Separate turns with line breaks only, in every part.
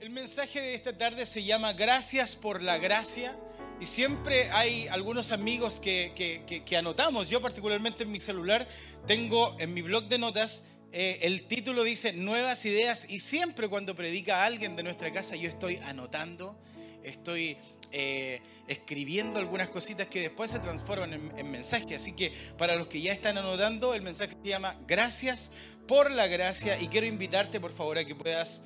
El mensaje de esta tarde se llama Gracias por la gracia. Y siempre hay algunos amigos que, anotamos. Yo particularmente en mi celular tengo en mi blog de notas eh, el título dice Nuevas ideas y siempre cuando predica a alguien de nuestra casa yo estoy anotando, estoy eh, escribiendo algunas cositas que después se transforman en, en mensajes. Así que para los que ya están anotando, el mensaje se llama Gracias por la gracia y quiero invitarte por favor a que puedas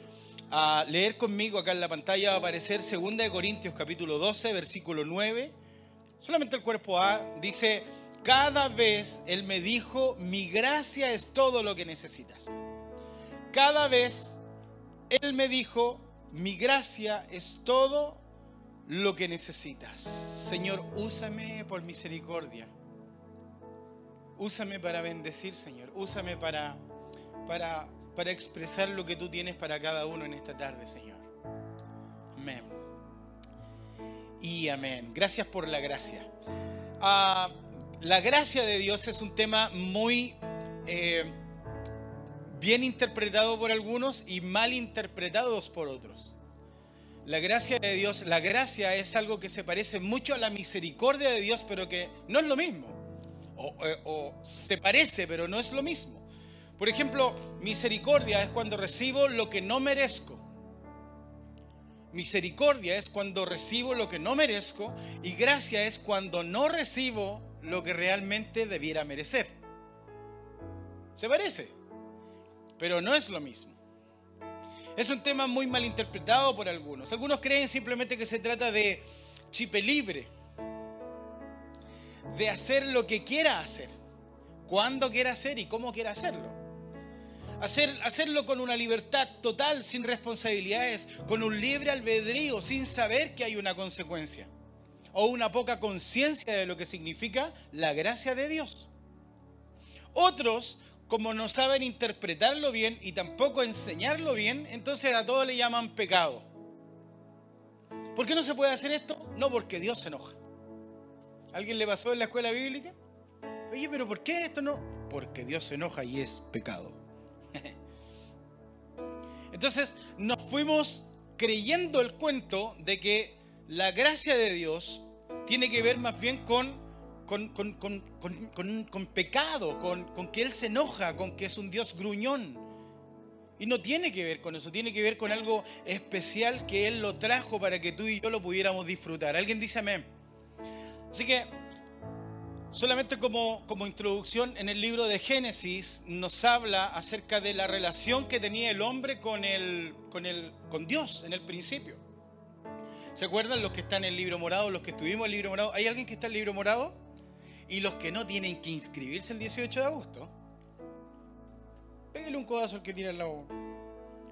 a leer conmigo acá en la pantalla va a aparecer 2 Corintios capítulo 12, versículo 9. Solamente el cuerpo A dice, cada vez Él me dijo, mi gracia es todo lo que necesitas. Cada vez Él me dijo, mi gracia es todo lo que necesitas. Señor, úsame por misericordia. Úsame para bendecir, Señor. Úsame para, para para expresar lo que tú tienes para cada uno en esta tarde, Señor. Amén. Y amén. Gracias por la gracia. Ah, la gracia de Dios es un tema muy eh, bien interpretado por algunos y mal interpretado por otros. La gracia de Dios, la gracia es algo que se parece mucho a la misericordia de Dios, pero que no es lo mismo. o eh, se parece, pero no es lo mismo. Por ejemplo, misericordia es cuando recibo lo que no merezco. Misericordia es cuando recibo lo que no merezco y gracia es cuando no recibo lo que realmente debiera merecer. Se parece, pero no es lo mismo. Es un tema muy mal interpretado por algunos. Algunos creen simplemente que se trata de chipe libre, de hacer lo que quiera hacer, cuando quiera hacer y cómo quiera hacerlo. Hacer, hacerlo con una libertad total, sin responsabilidades, con un libre albedrío, sin saber que hay una consecuencia. O una poca conciencia de lo que significa la gracia de Dios. Otros, como no saben interpretarlo bien y tampoco enseñarlo bien, entonces a todos le llaman pecado. ¿Por qué no se puede hacer esto? No porque Dios se enoja. ¿Alguien le pasó en la escuela bíblica? Oye, pero ¿por qué esto no? Porque Dios se enoja y es pecado. Entonces nos fuimos creyendo el cuento de que la gracia de Dios tiene que ver más bien con, con, pecado, con, que Él se enoja, con que es un Dios gruñón. Y no tiene que ver con eso, tiene que ver con algo especial que Él lo trajo para que tú y yo lo pudiéramos disfrutar. ¿Alguien dice amén? Así que Solamente como, como, introducción, en el libro de Génesis nos habla acerca de la relación que tenía el hombre con, el, con, el, con Dios en el principio. ¿Se acuerdan los que están en el libro morado, los que estuvimos en el libro morado? ¿Hay alguien que está en el libro morado? Y los que no tienen que inscribirse el 18 de agosto. Pégale un codazo al que tiene al lado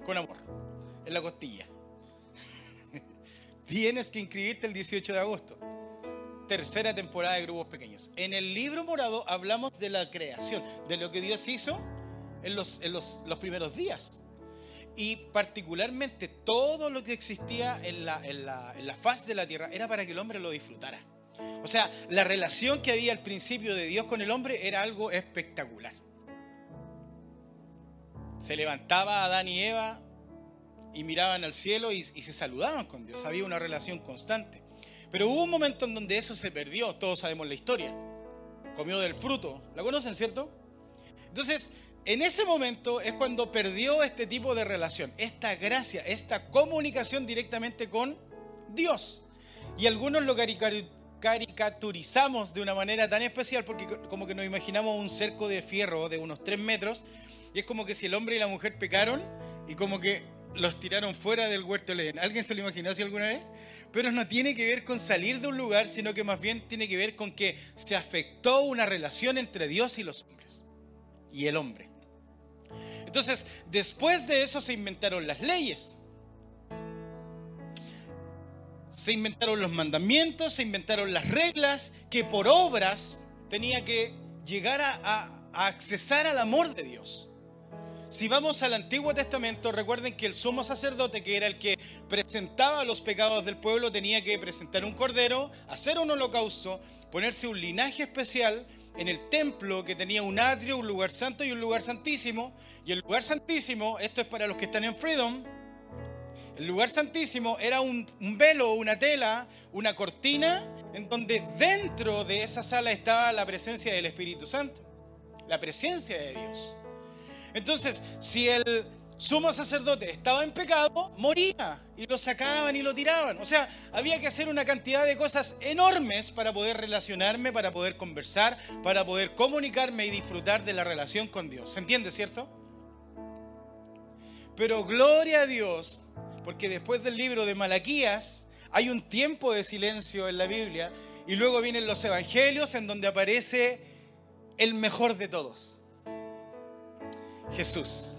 con amor, en la costilla. Tienes que inscribirte el 18 de agosto tercera temporada de Grupos Pequeños. En el libro morado hablamos de la creación, de lo que Dios hizo en los, los, primeros días. Y particularmente todo lo que existía en la, en, la, en la faz de la tierra era para que el hombre lo disfrutara. O sea, la relación que había al principio de Dios con el hombre era algo espectacular. Se levantaba Adán y Eva y miraban al cielo y, y se saludaban con Dios. Había una relación constante. Pero hubo un momento en donde eso se perdió, todos sabemos la historia. Comió del fruto, ¿la conocen, cierto? Entonces, en ese momento es cuando perdió este tipo de relación, esta gracia, esta comunicación directamente con Dios. Y algunos lo caricaturizamos de una manera tan especial porque como que nos imaginamos un cerco de fierro de unos tres metros y es como que si el hombre y la mujer pecaron y como que los tiraron fuera del huerto Edén. ¿Alguien se lo imaginó así alguna vez? Pero no tiene que ver con salir de un lugar, sino que más bien tiene que ver con que se afectó una relación entre Dios y los hombres. Y el hombre. Entonces, después de eso se inventaron las leyes. Se inventaron los mandamientos, se inventaron las reglas que por obras tenía que llegar a, a accesar al amor de Dios. Si vamos al Antiguo Testamento, recuerden que el sumo sacerdote, que era el que presentaba los pecados del pueblo, tenía que presentar un cordero, hacer un holocausto, ponerse un linaje especial en el templo que tenía un atrio, un lugar santo y un lugar santísimo. Y el lugar santísimo, esto es para los que están en Freedom, El lugar santísimo era un, un velo, una tela, una cortina, en donde dentro de esa sala estaba la presencia del Espíritu Santo, la presencia de Dios. Entonces, si el sumo sacerdote estaba en pecado, moría y lo sacaban y lo tiraban. O sea, había que hacer una cantidad de cosas enormes para poder relacionarme, para poder conversar, para poder comunicarme y disfrutar de la relación con Dios. ¿Se entiende, cierto? Pero gloria a Dios, porque después del libro de Malaquías hay un tiempo de silencio en la Biblia y luego vienen los evangelios en donde aparece el mejor de todos, Jesús.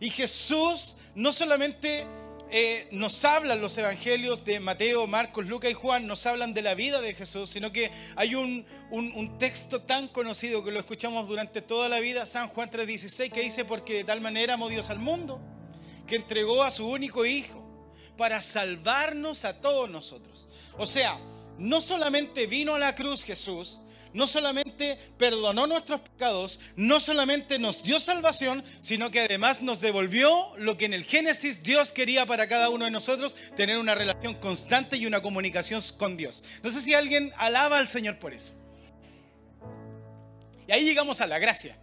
Y Jesús no solamente eh, nos hablan los evangelios de Mateo, Marcos, Lucas y Juan, nos hablan de la vida de Jesús, sino que hay un, un texto tan conocido que lo escuchamos durante toda la vida, San Juan 3:16, que dice, porque de tal manera amó Dios al mundo, que entregó a su único Hijo para salvarnos a todos nosotros. O sea, no solamente vino a la cruz Jesús, no solamente perdonó nuestros pecados, no solamente nos dio salvación, sino que además nos devolvió lo que en el Génesis Dios quería para cada uno de nosotros, tener una relación constante y una comunicación con Dios. No sé si alguien alaba al Señor por eso. Y ahí llegamos a la gracia.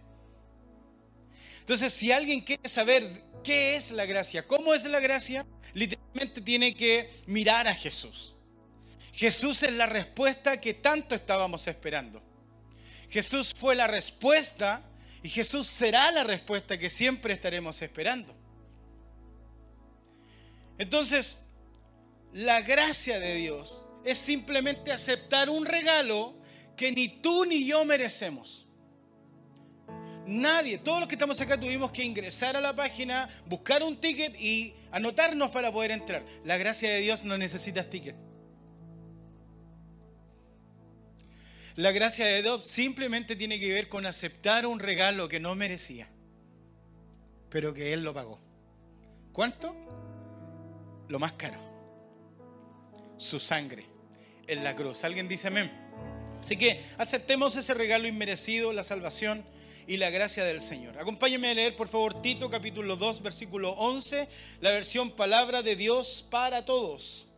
Entonces, si alguien quiere saber qué es la gracia, cómo es la gracia, literalmente tiene que mirar a Jesús. Jesús es la respuesta que tanto estábamos esperando. Jesús fue la respuesta y Jesús será la respuesta que siempre estaremos esperando. Entonces, la gracia de Dios es simplemente aceptar un regalo que ni tú ni yo merecemos. Nadie, todos los que estamos acá tuvimos que ingresar a la página, buscar un ticket y anotarnos para poder entrar. La gracia de Dios no necesita ticket. La gracia de Dios simplemente tiene que ver con aceptar un regalo que no merecía, pero que Él lo pagó. ¿Cuánto? Lo más caro. Su sangre en la cruz. ¿Alguien dice amén? Así que aceptemos ese regalo inmerecido, la salvación y la gracia del Señor. Acompáñenme a leer, por favor, Tito capítulo 2, versículo 11, la versión palabra de Dios para todos.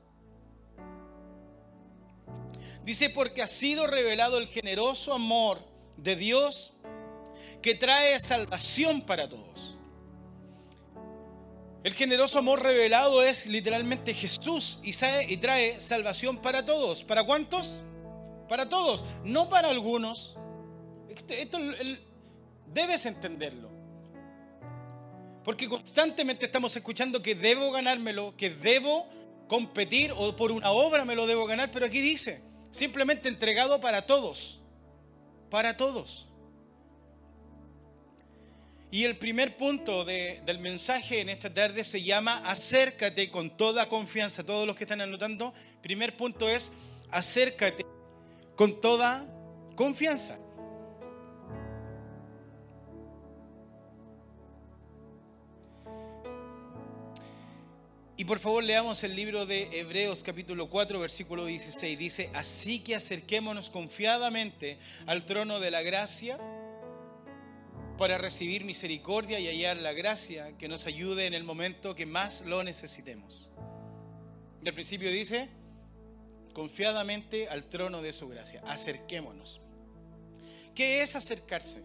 Dice, porque ha sido revelado el generoso amor de Dios que trae salvación para todos. El generoso amor revelado es literalmente Jesús y, trae salvación para todos. ¿Para cuántos? Para todos, no para algunos. Esto, debes entenderlo. Porque constantemente estamos escuchando que debo ganármelo, que debo competir o por una obra me lo debo ganar, pero aquí dice, simplemente entregado para todos, para todos. Y el primer punto del mensaje en esta tarde se llama acércate con toda confianza. Todos los que están anotando, primer punto es acércate con toda confianza. Y por favor leamos el libro de Hebreos capítulo 4 versículo 16. Dice, así que acerquémonos confiadamente al trono de la gracia para recibir misericordia y hallar la gracia que nos ayude en el momento que más lo necesitemos. Y al principio dice, confiadamente al trono de su gracia. Acerquémonos. ¿Qué es acercarse?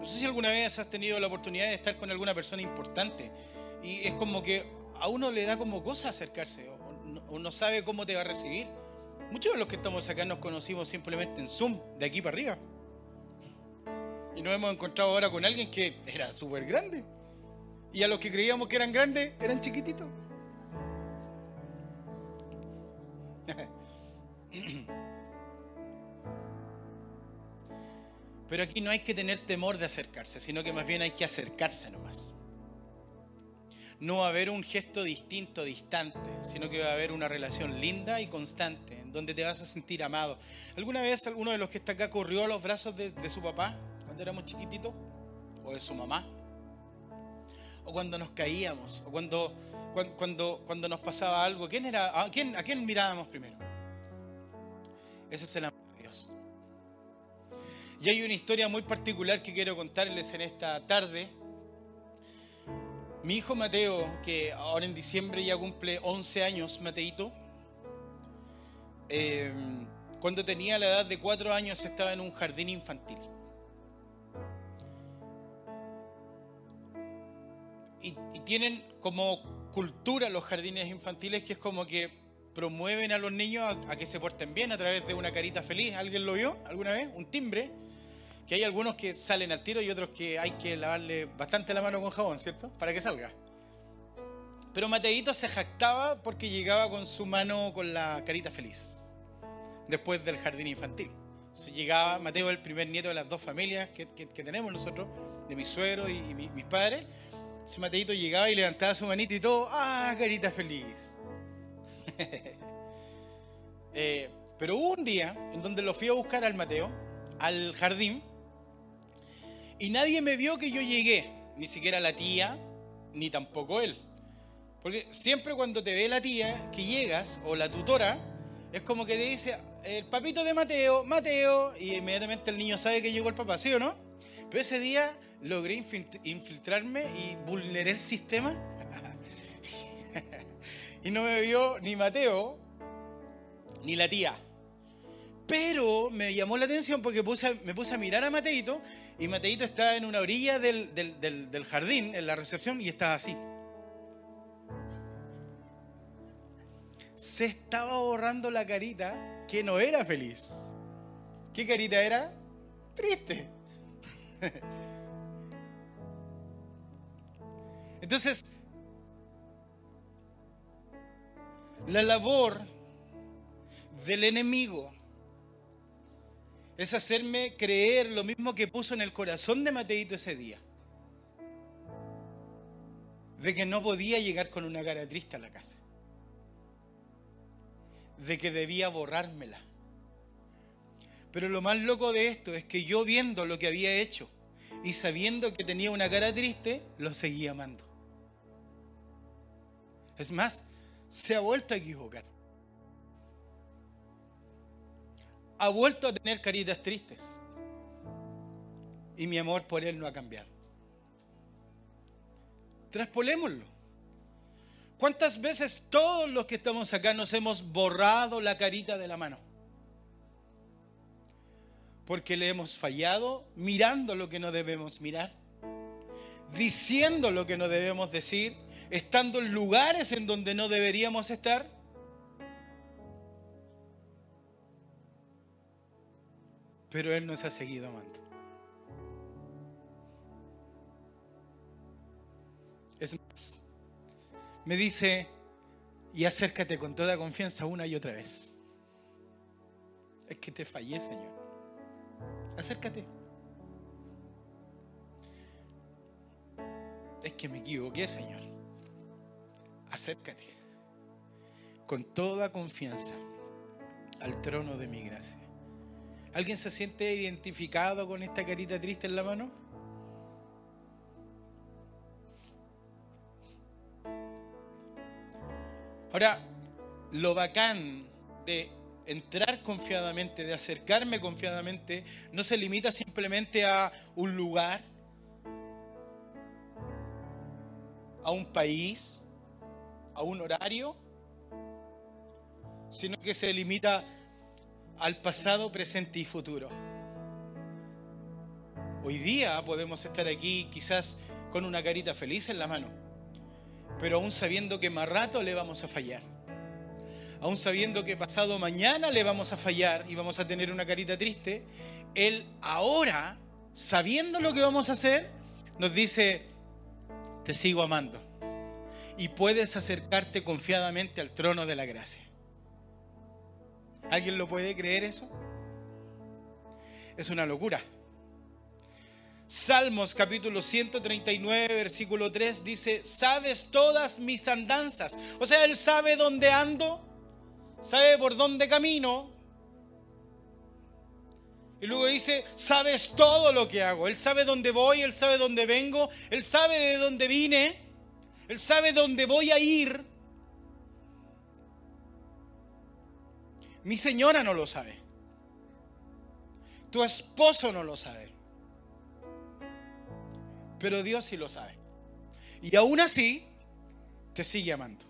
No sé si alguna vez has tenido la oportunidad de estar con alguna persona importante y es como que a uno le da como cosa acercarse o no, sabe cómo te va a recibir. Muchos de los que estamos acá nos conocimos simplemente en Zoom, de aquí para arriba. Y nos hemos encontrado ahora con alguien que era súper grande. Y a los que creíamos que eran grandes, eran chiquititos. Pero aquí no hay que tener temor de acercarse, sino que más bien hay que acercarse nomás. No va a haber un gesto distinto, distante, sino que va a haber una relación linda y constante, en donde te vas a sentir amado. ¿Alguna vez alguno de los que está acá corrió a los brazos de, su papá cuando éramos chiquititos? ¿O de su mamá? ¿O cuando nos caíamos? ¿O cuando, cuando, cuando, nos pasaba algo? ¿Quién era, a, quién, ¿A quién mirábamos primero? Ese es el amor. Y hay una historia muy particular que quiero contarles en esta tarde, Mi hijo Mateo, que ahora en diciembre ya cumple 11 años, Mateito, eh, cuando tenía la edad de 4 años estaba en un jardín infantil. Y, tienen como cultura los jardines infantiles que es como que promueven a los niños a, que se porten bien a través de una carita feliz. ¿Alguien lo vio alguna vez? Un timbre que hay algunos que salen al tiro y otros que hay que lavarle bastante la mano con jabón, ¿cierto? Para que salga. Pero Mateito se jactaba porque llegaba con su mano con la carita feliz, después del jardín infantil. llegaba Mateo, el primer nieto de las dos familias que, tenemos nosotros, de mi suegro y, mis padres. Su Mateito llegaba y levantaba su manito y todo, ¡ah, carita feliz! Eh, pero hubo un día en donde lo fui a buscar al Mateo, al jardín, y nadie me vio que yo llegué, ni siquiera la tía, ni tampoco él. Porque siempre cuando te ve la tía que llegas, o la tutora, es como que te dice, el papito de Mateo, Mateo, y inmediatamente el niño sabe que llegó el papá, ¿sí o no? Pero ese día logré infiltrarme y vulneré el sistema. y no me vio ni Mateo, ni la tía. Pero me llamó la atención porque me puse a mirar a Mateito y Mateito está en una orilla del, del jardín, en la recepción, y está así. Se estaba borrando la carita que no era feliz. ¿Qué carita era? Triste. Entonces, la labor del enemigo es hacerme creer lo mismo que puso en el corazón de Mateito ese día. De que no podía llegar con una cara triste a la casa. De que debía borrármela. Pero lo más loco de esto es que yo viendo lo que había hecho y sabiendo que tenía una cara triste, lo seguía amando. Es más, se ha vuelto a equivocar. ha vuelto a tener caritas tristes. Y mi amor por él no ha cambiado. Traspolémoslo. ¿Cuántas veces todos los que estamos acá nos hemos borrado la carita de la mano? Porque le hemos fallado mirando lo que no debemos mirar, diciendo lo que no debemos decir, estando en lugares en donde no deberíamos estar pero Él nos ha seguido amando. Es más, me dice, y acércate con toda confianza una y otra vez. Es que te fallé, Señor. Acércate. Es que me equivoqué, Señor. Acércate con toda confianza al trono de mi gracia. ¿Alguien se siente identificado con esta carita triste en la mano? Ahora, lo bacán de entrar confiadamente, de acercarme confiadamente, no se limita simplemente a un lugar, a un país, a un horario, sino que se limita al pasado, presente y futuro. Hoy día podemos estar aquí quizás con una carita feliz en la mano, pero aún sabiendo que más rato le vamos a fallar. Aún sabiendo que pasado mañana le vamos a fallar y vamos a tener una carita triste, Él ahora, sabiendo lo que vamos a hacer, nos dice, te sigo amando. Y puedes acercarte confiadamente al trono de la gracia. ¿Alguien lo puede creer eso? Es una locura. Salmos capítulo 139, versículo 3 dice, sabes todas mis andanzas. O sea, Él sabe dónde ando, sabe por dónde camino. Y luego dice, sabes todo lo que hago. Él sabe dónde voy, Él sabe dónde vengo, Él sabe de dónde vine, Él sabe dónde voy a ir. Mi señora no lo sabe. Tu esposo no lo sabe. Pero Dios sí lo sabe. Y aún así, te sigue amando.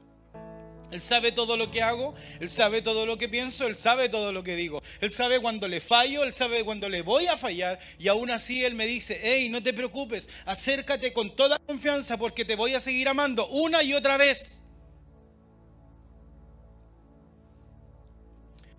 Él sabe todo lo que hago, Él sabe todo lo que pienso, Él sabe todo lo que digo. Él sabe cuando le fallo, Él sabe cuando le voy a fallar. Y aún así Él me dice, hey, no te preocupes, acércate con toda confianza porque te voy a seguir amando una y otra vez.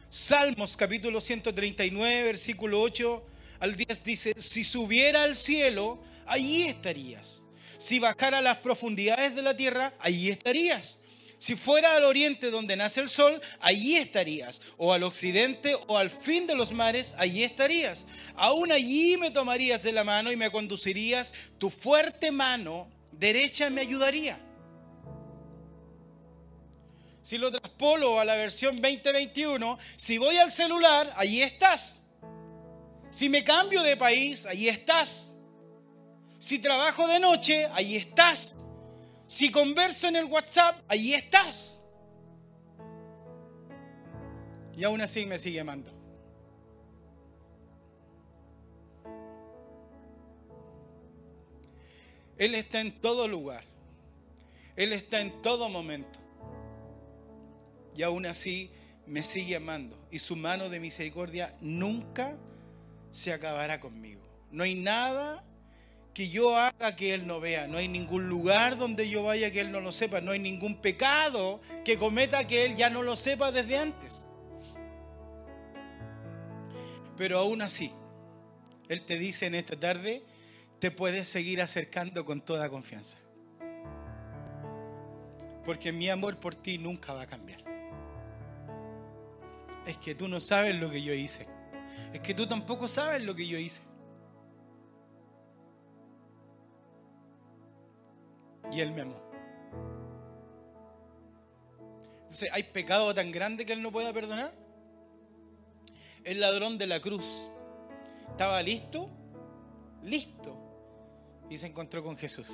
Salmos capítulo 139, versículo 8 al 10 dice, si subiera al cielo, allí estarías. Si bajara a las profundidades de la tierra, allí estarías. Si fuera al oriente donde nace el sol, allí estarías. O al occidente o al fin de los mares, allí estarías. Aún allí me tomarías de la mano y me conducirías. Tu fuerte mano derecha me ayudaría. Si lo traspolo a la versión 2021, si voy al celular, allí estás. Si me cambio de país, allí estás. Si trabajo de noche, allí estás. Si converso en el WhatsApp, allí estás. Y aún así me sigue amando. Él está en todo lugar. Él está en todo momento. Y aún así me sigue amando. Y su mano de misericordia nunca se acabará conmigo. No hay nada que yo haga que Él no vea. No hay ningún lugar donde yo vaya que Él no lo sepa. No hay ningún pecado que cometa que Él ya no lo sepa desde antes. Pero aún así, Él te dice en esta tarde, te puedes seguir acercando con toda confianza. Porque mi amor por ti nunca va a cambiar. Es que tú no sabes lo que yo hice. Es que tú tampoco sabes lo que yo hice. Y Él me amó. Entonces, ¿hay pecado tan grande que Él no pueda perdonar? El ladrón de la cruz estaba listo, listo, y se encontró con Jesús.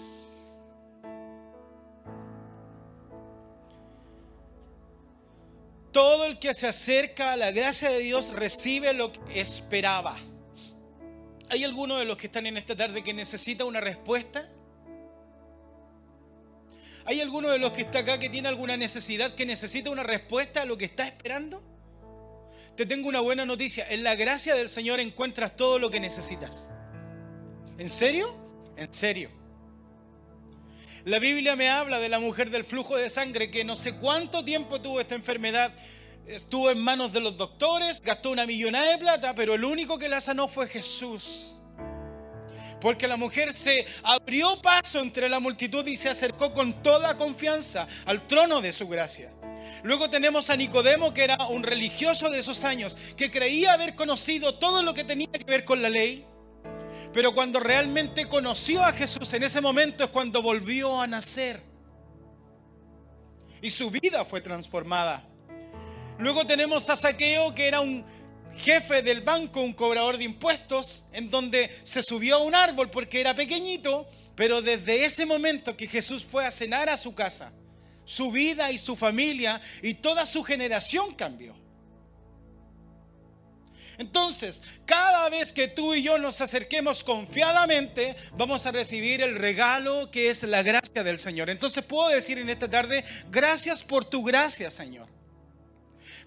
Todo el que se acerca a la gracia de Dios recibe lo que esperaba. ¿Hay alguno de los que están en esta tarde que necesita una respuesta? ¿Hay alguno de los que está acá que tiene alguna necesidad, que necesita una respuesta a lo que está esperando? Te tengo una buena noticia. En la gracia del Señor encuentras todo lo que necesitas. ¿En serio? En serio. La Biblia me habla de la mujer del flujo de sangre que no sé cuánto tiempo tuvo esta enfermedad. Estuvo en manos de los doctores, gastó una millonada de plata, pero el único que la sanó fue Jesús. Porque la mujer se abrió paso entre la multitud y se acercó con toda confianza al trono de su gracia. Luego tenemos a Nicodemo, que era un religioso de esos años, que creía haber conocido todo lo que tenía que ver con la ley. Pero cuando realmente conoció a Jesús, en ese momento es cuando volvió a nacer. Y su vida fue transformada. Luego tenemos a Saqueo, que era un jefe del banco, un cobrador de impuestos, en donde se subió a un árbol porque era pequeñito, pero desde ese momento que Jesús fue a cenar a su casa, su vida y su familia y toda su generación cambió. Entonces, cada vez que tú y yo nos acerquemos confiadamente, vamos a recibir el regalo que es la gracia del Señor. Entonces puedo decir en esta tarde, gracias por tu gracia, Señor.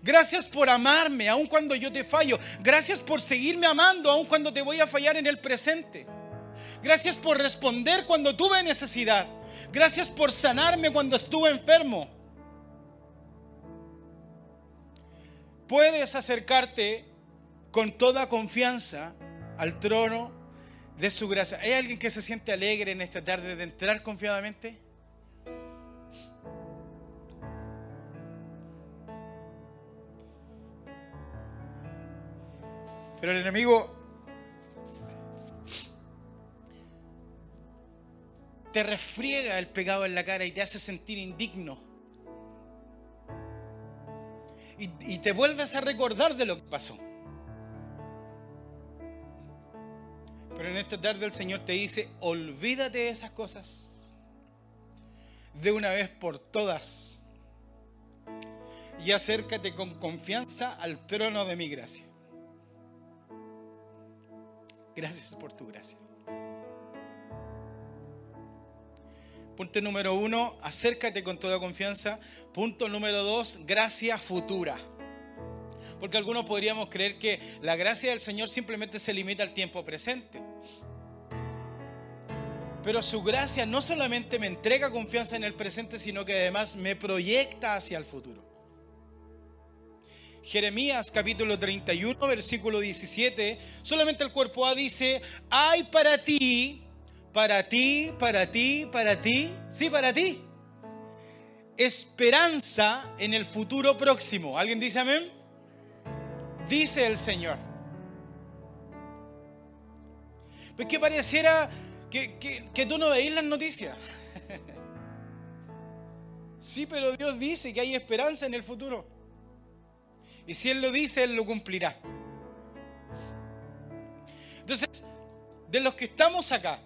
Gracias por amarme aun cuando yo te fallo. Gracias por seguirme amando aun cuando te voy a fallar en el presente. Gracias por responder cuando tuve necesidad. Gracias por sanarme cuando estuve enfermo. Puedes acercarte con toda confianza al trono de su gracia. ¿Hay alguien que se siente alegre en esta tarde de entrar confiadamente? Pero el enemigo te refriega el pecado en la cara y te hace sentir indigno. Y, te vuelves a recordar de lo que pasó. Pero en esta tarde el Señor te dice, olvídate de esas cosas. De una vez por todas. Y acércate con confianza al trono de mi gracia. Gracias por tu gracia. Punto número uno, acércate con toda confianza. Punto número dos, gracia futura. Porque algunos podríamos creer que la gracia del Señor simplemente se limita al tiempo presente. Pero su gracia no solamente me entrega confianza en el presente, sino que además me proyecta hacia el futuro. Jeremías capítulo 31, versículo 17, solamente el cuerpo A dice, hay para ti, para ti, para ti, para ti, sí, para ti, esperanza en el futuro próximo. ¿Alguien dice amén? Dice el Señor. Pues que pareciera que, tú no veis las noticias. sí, pero Dios dice que hay esperanza en el futuro. Y si Él lo dice, Él lo cumplirá. Entonces, de los que estamos acá,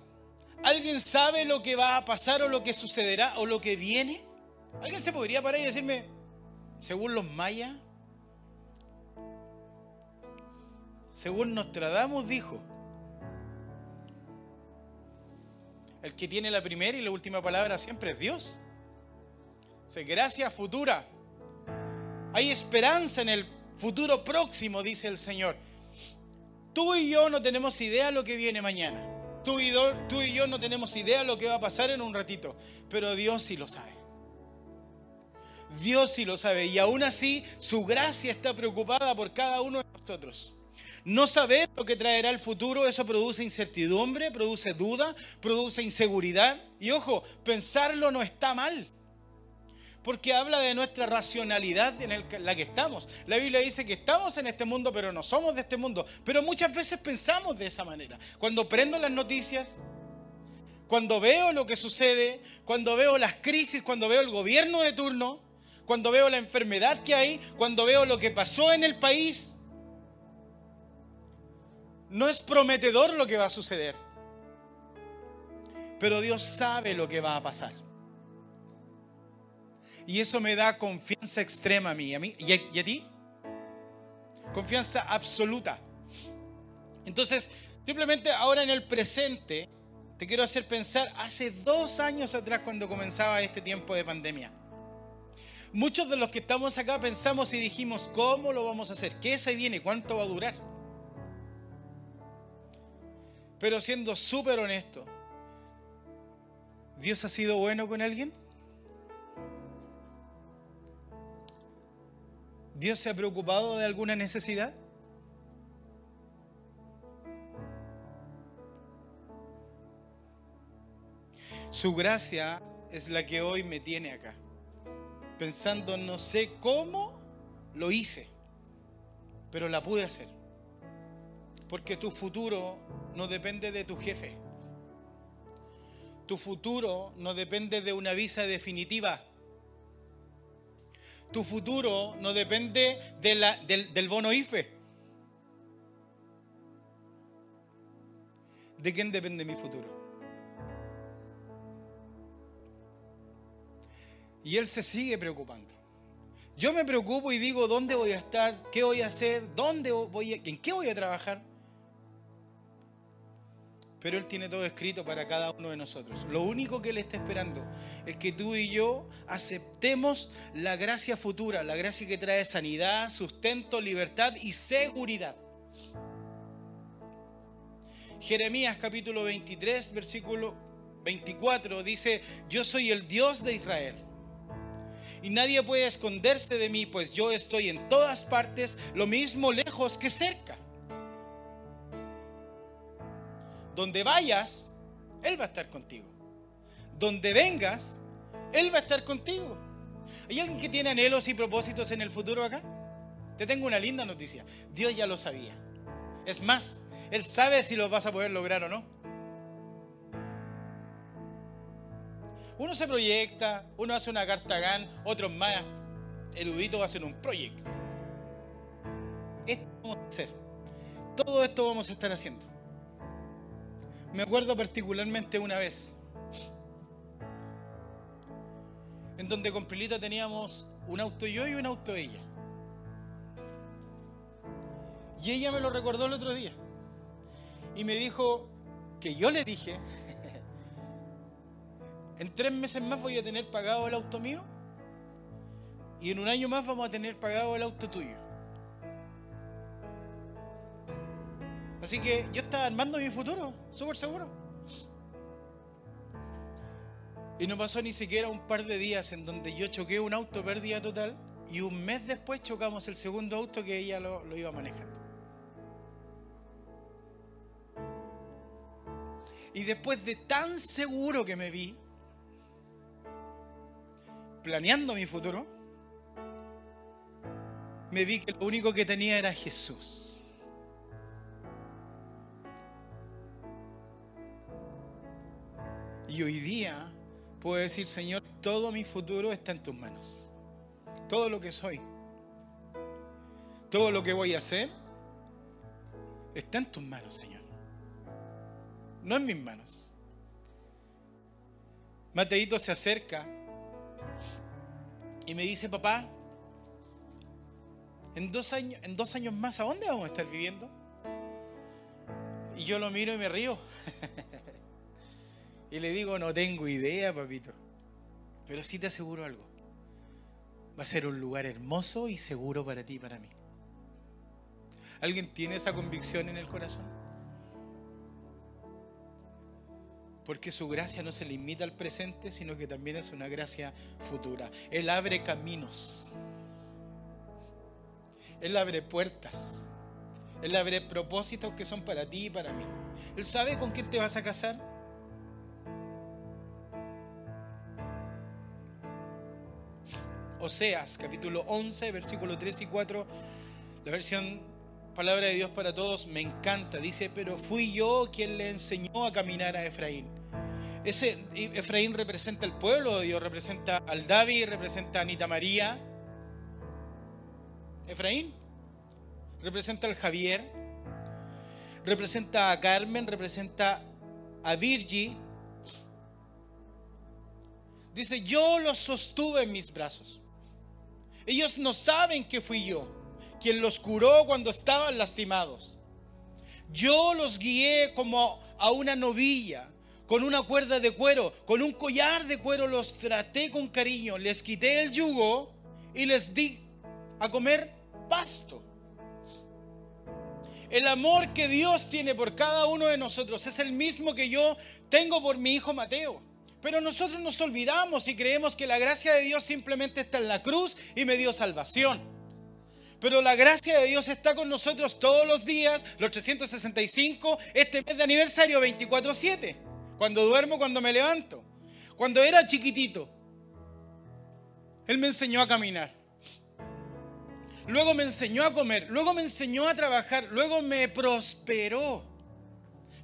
¿alguien sabe lo que va a pasar o lo que sucederá o lo que viene? ¿Alguien se podría parar y decirme, según los mayas, según Nostradamus dijo, El que tiene la primera y la última palabra siempre es Dios. Se gracia futura. Hay esperanza en el futuro próximo, dice el Señor. Tú y yo no tenemos idea de lo que viene mañana. Tú y, tú y yo no tenemos idea de lo que va a pasar en un ratito. Pero Dios sí lo sabe. Dios sí lo sabe. Y aún así, su gracia está preocupada por cada uno de nosotros. No saber lo que traerá el futuro, eso produce incertidumbre, produce duda, produce inseguridad. Y ojo, pensarlo no está mal. Porque habla de nuestra racionalidad en la que estamos. La Biblia dice que estamos en este mundo, pero no somos de este mundo. Pero muchas veces pensamos de esa manera. Cuando prendo las noticias, cuando veo lo que sucede, cuando veo las crisis, cuando veo el gobierno de turno, cuando veo la enfermedad que hay, cuando veo lo que pasó en el país, no es prometedor lo que va a suceder. Pero Dios sabe lo que va a pasar. Y eso me da confianza extrema a mí, a mí y a, ti. Confianza absoluta. Entonces, simplemente ahora en el presente, te quiero hacer pensar hace dos años atrás cuando comenzaba este tiempo de pandemia. Muchos de los que estamos acá pensamos y dijimos, ¿cómo lo vamos a hacer? ¿Qué se viene? ¿Cuánto va a durar? Pero siendo súper honesto, ¿Dios ha sido bueno con alguien? ¿Dios se ha preocupado de alguna necesidad? Su gracia es la que hoy me tiene acá, pensando no sé cómo lo hice, pero la pude hacer. Porque tu futuro no depende de tu jefe. Tu futuro no depende de una visa definitiva. Tu futuro no depende del, del bono IFE. ¿De quién depende mi futuro? Y él se sigue preocupando. Yo me preocupo y digo, ¿dónde voy a estar? ¿Qué voy a hacer? ¿Dónde voy ¿En qué voy a trabajar? Pero Él tiene todo escrito para cada uno de nosotros. Lo único que Él está esperando es que tú y yo aceptemos la gracia futura, la gracia que trae sanidad, sustento, libertad y seguridad. Jeremías capítulo 23, versículo 24 dice, yo soy el Dios de Israel. Y nadie puede esconderse de mí, pues yo estoy en todas partes, lo mismo lejos que cerca. Donde vayas, Él va a estar contigo. Donde vengas, Él va a estar contigo. ¿Hay alguien que tiene anhelos y propósitos en el futuro acá? Te tengo una linda noticia. Dios ya lo sabía. Es más, Él sabe si lo vas a poder lograr o no. Uno se proyecta, uno hace una carta GAN, otros más eruditos hacen un proyecto. Esto vamos a hacer. Todo esto vamos a estar haciendo. Me acuerdo particularmente una vez, en donde con Pilita teníamos un auto yo y un auto ella. Y ella me lo recordó el otro día. Y me dijo que yo le dije en tres meses más voy a tener pagado el auto mío y en un año más vamos a tener pagado el auto tuyo. Así que yo estaba armando mi futuro, súper seguro. Y no pasó ni siquiera un par de días en donde yo choqué un auto pérdida total y un mes después chocamos el segundo auto que ella lo, lo iba manejando. Y después de tan seguro que me vi, planeando mi futuro, me vi que lo único que tenía era Jesús. Y hoy día puedo decir, Señor, todo mi futuro está en tus manos. Todo lo que soy, todo lo que voy a hacer, está en tus manos, Señor. No en mis manos. Mateito se acerca y me dice, papá, en dos, años, en dos años más, ¿a dónde vamos a estar viviendo? Y yo lo miro y me río. Y le digo, no tengo idea, papito. Pero sí te aseguro algo. Va a ser un lugar hermoso y seguro para ti y para mí. ¿Alguien tiene esa convicción en el corazón? Porque su gracia no se limita al presente, sino que también es una gracia futura. Él abre caminos. Él abre puertas. Él abre propósitos que son para ti y para mí. Él sabe con quién te vas a casar. Oseas, capítulo 11, versículo 3 y 4, la versión Palabra de Dios para todos me encanta. Dice, pero fui yo quien le enseñó a caminar a Efraín. Ese Efraín representa el pueblo de Dios, representa al David, representa a Anita María. Efraín representa al Javier, representa a Carmen, representa a Virgi. Dice, yo los sostuve en mis brazos. Ellos no saben que fui yo quien los curó cuando estaban lastimados. Yo los guié como a una novilla, con una cuerda de cuero, con un collar de cuero, los traté con cariño, les quité el yugo y les di a comer pasto. El amor que Dios tiene por cada uno de nosotros es el mismo que yo tengo por mi hijo Mateo. Pero nosotros nos olvidamos y creemos que la gracia de Dios simplemente está en la cruz y me dio salvación. Pero la gracia de Dios está con nosotros todos los días, los 365, este mes de aniversario 24/7. Cuando duermo, cuando me levanto. Cuando era chiquitito, Él me enseñó a caminar. Luego me enseñó a comer. Luego me enseñó a trabajar. Luego me prosperó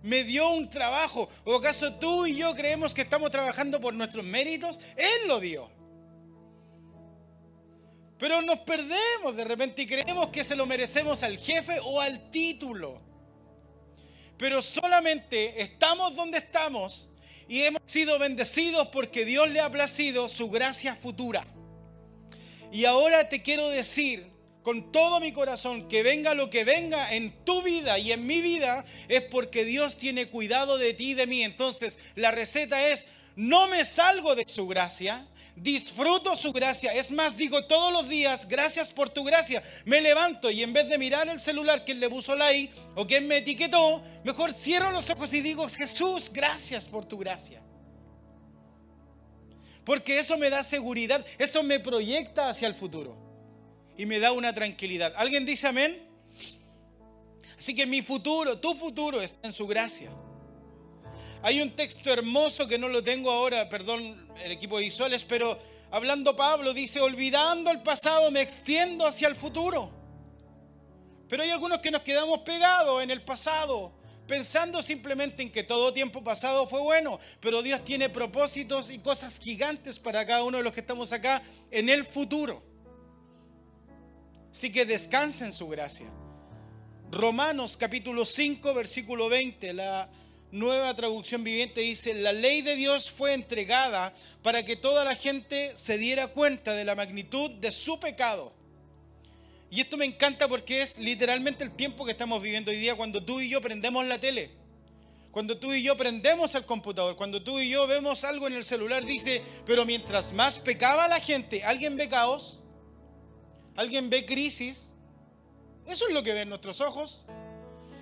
me dio un trabajo. ¿O acaso tú y yo creemos que estamos trabajando por nuestros méritos? Él lo dio. Pero nos perdemos de repente y creemos que se lo merecemos al jefe o al título. Pero solamente estamos donde estamos y hemos sido bendecidos porque Dios le ha placido su gracia futura. Y ahora te quiero decir con todo mi corazón que venga lo que venga en tu vida y en mi vida, es porque Dios tiene cuidado de ti y de mí. Entonces, la receta es, no me salgo de su gracia, disfruto su gracia. Es más, digo todos los días, gracias por tu gracia. Me levanto y en vez de mirar el celular que le puso like o quien me etiquetó, mejor cierro los ojos y digo, Jesús, gracias por tu gracia. Porque eso me da seguridad, eso me proyecta hacia el futuro y me da una tranquilidad. ¿Alguien dice amén? Así que mi futuro, tu futuro está en su gracia. Hay un texto hermoso que no lo tengo ahora, perdón, el equipo de visuales, pero hablando Pablo dice, olvidando el pasado me extiendo hacia el futuro. Pero hay algunos que nos quedamos pegados en el pasado, pensando simplemente en que todo tiempo pasado fue bueno, pero Dios tiene propósitos y cosas gigantes para cada uno de los que estamos acá en el futuro. Así que descansa en su gracia. Romanos capítulo 5, versículo 20, la nueva traducción viviente dice, la ley de Dios fue entregada para que toda la gente se diera cuenta de la magnitud de su pecado. Y esto me encanta porque es literalmente el tiempo que estamos viviendo hoy día cuando tú y yo prendemos la tele. Cuando tú y yo prendemos el computador, cuando tú y yo vemos algo en el celular, dice, pero mientras más pecaba la gente, ¿alguien ve caos? ¿Alguien ve crisis? Eso es lo que ven nuestros ojos.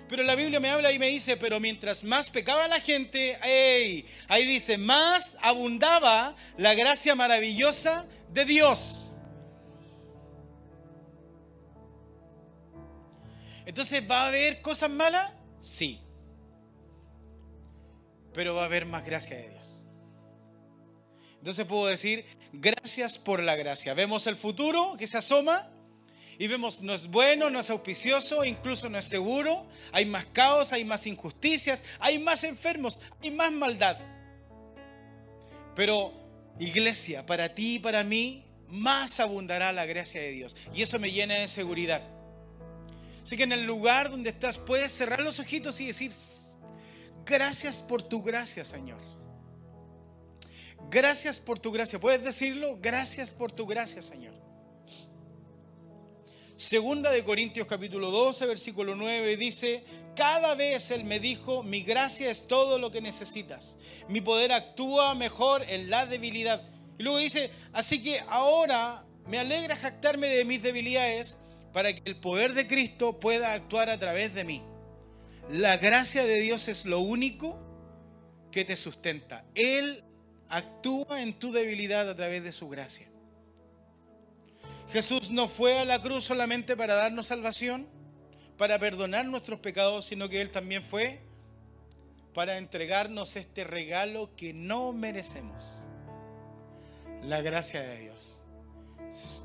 Pero la Biblia me habla y me dice, pero mientras más pecaba la gente, ahí dice, más abundaba la gracia maravillosa de Dios. Entonces, ¿va a haber cosas malas? Sí. Pero va a haber más gracia de Dios. Entonces puedo decir, gracias por la gracia. Vemos el futuro que se asoma y vemos no es bueno, no es auspicioso, incluso no es seguro. Hay más caos, hay más injusticias, hay más enfermos, hay más maldad. Pero iglesia, para ti y para mí, más abundará la gracia de Dios. Y eso me llena de seguridad. Así que en el lugar donde estás puedes cerrar los ojitos y decir, gracias por tu gracia, Señor. Gracias por tu gracia. ¿Puedes decirlo? Gracias por tu gracia, Señor. Segunda de Corintios capítulo 12, versículo 9 dice, cada vez Él me dijo, mi gracia es todo lo que necesitas. Mi poder actúa mejor en la debilidad. Y luego dice, así que ahora me alegra jactarme de mis debilidades para que el poder de Cristo pueda actuar a través de mí. La gracia de Dios es lo único que te sustenta. Él actúa en tu debilidad a través de su gracia. Jesús no fue a la cruz solamente para darnos salvación, para perdonar nuestros pecados, sino que Él también fue para entregarnos este regalo que no merecemos. La gracia de Dios.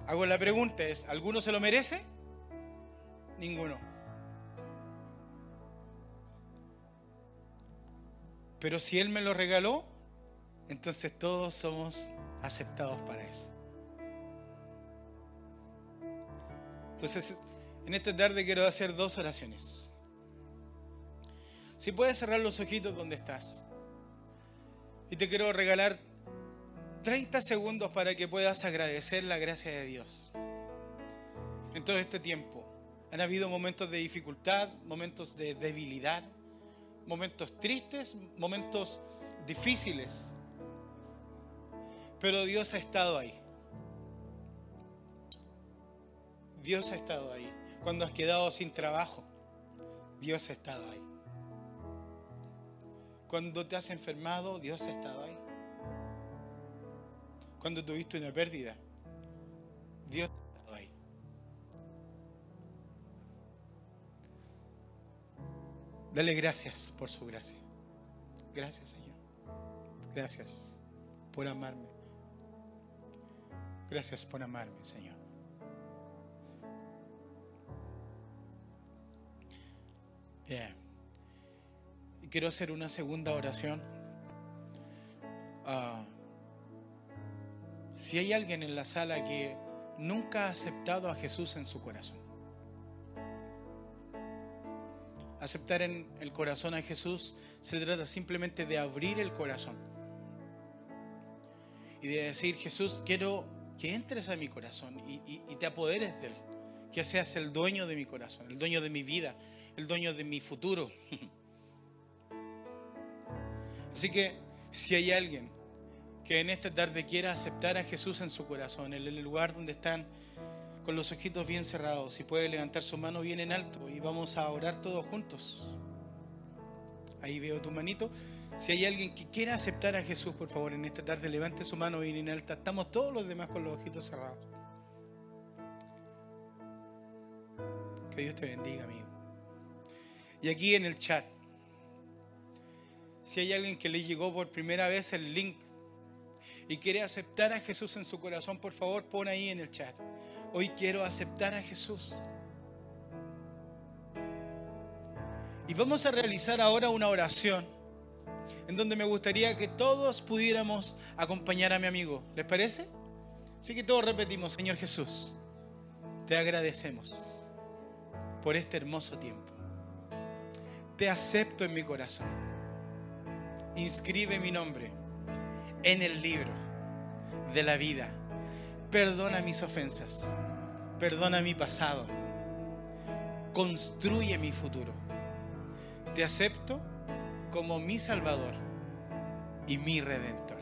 Hago la pregunta, ¿es alguno se lo merece? Ninguno. Pero si Él me lo regaló, entonces todos somos aceptados para eso. Entonces, en esta tarde quiero hacer dos oraciones. Si puedes cerrar los ojitos donde estás. Y te quiero regalar 30 segundos para que puedas agradecer la gracia de Dios. En todo este tiempo. Han habido momentos de dificultad, momentos de debilidad, momentos tristes, momentos difíciles. Pero Dios ha estado ahí. Dios ha estado ahí. Cuando has quedado sin trabajo, Dios ha estado ahí. Cuando te has enfermado, Dios ha estado ahí. Cuando tuviste una pérdida, Dios Dale gracias por su gracia. Gracias, Señor. Gracias por amarme. Gracias por amarme, Señor. Bien. Quiero hacer una segunda oración. Ah, si hay alguien en la sala que nunca ha aceptado a Jesús en su corazón, aceptar en el corazón a Jesús se trata simplemente de abrir el corazón y de decir, Jesús, quiero que entres a mi corazón y, te apoderes de él, que seas el dueño de mi corazón, el dueño de mi vida, el dueño de mi futuro. Así que si hay alguien que en esta tarde quiera aceptar a Jesús en su corazón, en el lugar donde están, con los ojitos bien cerrados, si puede levantar su mano bien en alto y vamos a orar todos juntos. Ahí veo tu manito. Si hay alguien que quiera aceptar a Jesús, por favor, en esta tarde, levante su mano bien en alta. Estamos todos los demás con los ojitos cerrados. Que Dios te bendiga, amigo. Y aquí en el chat, si hay alguien que le llegó por primera vez el link y quiere aceptar a Jesús en su corazón, por favor, pon ahí en el chat hoy quiero aceptar a Jesús. Y vamos a realizar ahora una oración en donde me gustaría que todos pudiéramos acompañar a mi amigo. ¿Les parece? Así que todos repetimos, Señor Jesús, te agradecemos por este hermoso tiempo. Te acepto en mi corazón. Inscribe mi nombre en el libro de la vida Perdona mis ofensas. Perdona mi pasado. Construye mi futuro. Te acepto como mi Salvador y mi Redentor.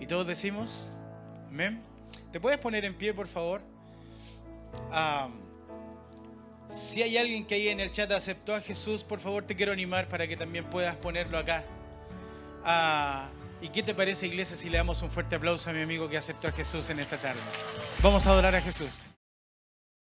Y todos decimos, amén. ¿Te puedes poner en pie, por favor? Si hay alguien que ahí en el chat aceptó a Jesús, por favor te quiero animar para que también puedas ponerlo acá. Ah, ¿Y qué te parece, iglesia, si le damos un fuerte aplauso a mi amigo que aceptó a Jesús en esta tarde? Vamos a adorar a Jesús.